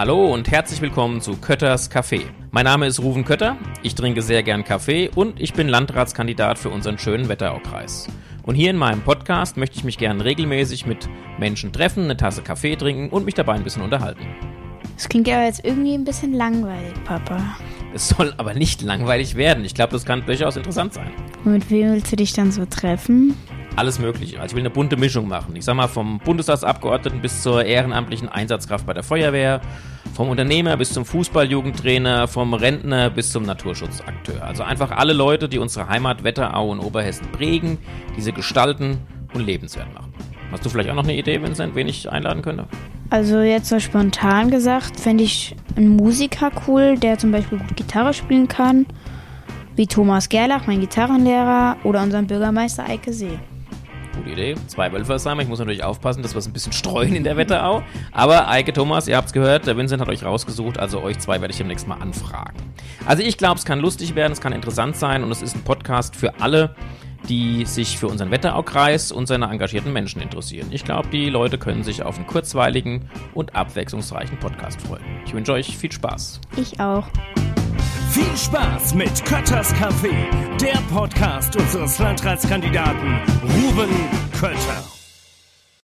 Hallo und herzlich willkommen zu Kötters Café. Mein Name ist Ruven Kötter, ich trinke sehr gern Kaffee und ich bin Landratskandidat für unseren schönen Wetteraukreis. Und hier in meinem Podcast möchte ich mich gern regelmäßig mit Menschen treffen, eine Tasse Kaffee trinken und mich dabei ein bisschen unterhalten. Das klingt ja jetzt irgendwie ein bisschen langweilig, Papa. Es soll aber nicht langweilig werden. Ich glaube, das kann durchaus interessant sein. Und mit wem willst du dich dann so treffen? Alles Mögliche. Also ich will eine bunte Mischung machen. Ich sag mal, vom Bundestagsabgeordneten bis zur ehrenamtlichen Einsatzkraft bei der Feuerwehr, vom Unternehmer bis zum Fußballjugendtrainer, vom Rentner bis zum Naturschutzakteur. Also einfach alle Leute, die unsere Heimat Wetterau und Oberhessen prägen, diese gestalten und lebenswert machen. Hast du vielleicht auch noch eine Idee, Vincent, wen ich einladen könnte? Also jetzt so spontan gesagt, fände ich einen Musiker cool, der zum Beispiel gut Gitarre spielen kann, wie Thomas Gerlach, mein Gitarrenlehrer, oder unseren Bürgermeister Eike See. Gute Idee. Zwei Wölfersheimer. Ich muss natürlich aufpassen, dass wir es ein bisschen streuen in der Wetterau. Aber Eike Thomas, ihr habt es gehört, der Vincent hat euch rausgesucht, also euch zwei werde ich demnächst mal anfragen. Also ich glaube, es kann lustig werden, es kann interessant sein und es ist ein Podcast für alle, die sich für unseren Wetteraukreis und seine engagierten Menschen interessieren. Ich glaube, die Leute können sich auf einen kurzweiligen und abwechslungsreichen Podcast freuen. Ich wünsche euch viel Spaß. Ich auch. Viel Spaß mit Kötters Café, der Podcast unseres Landratskandidaten Ruben Kötter.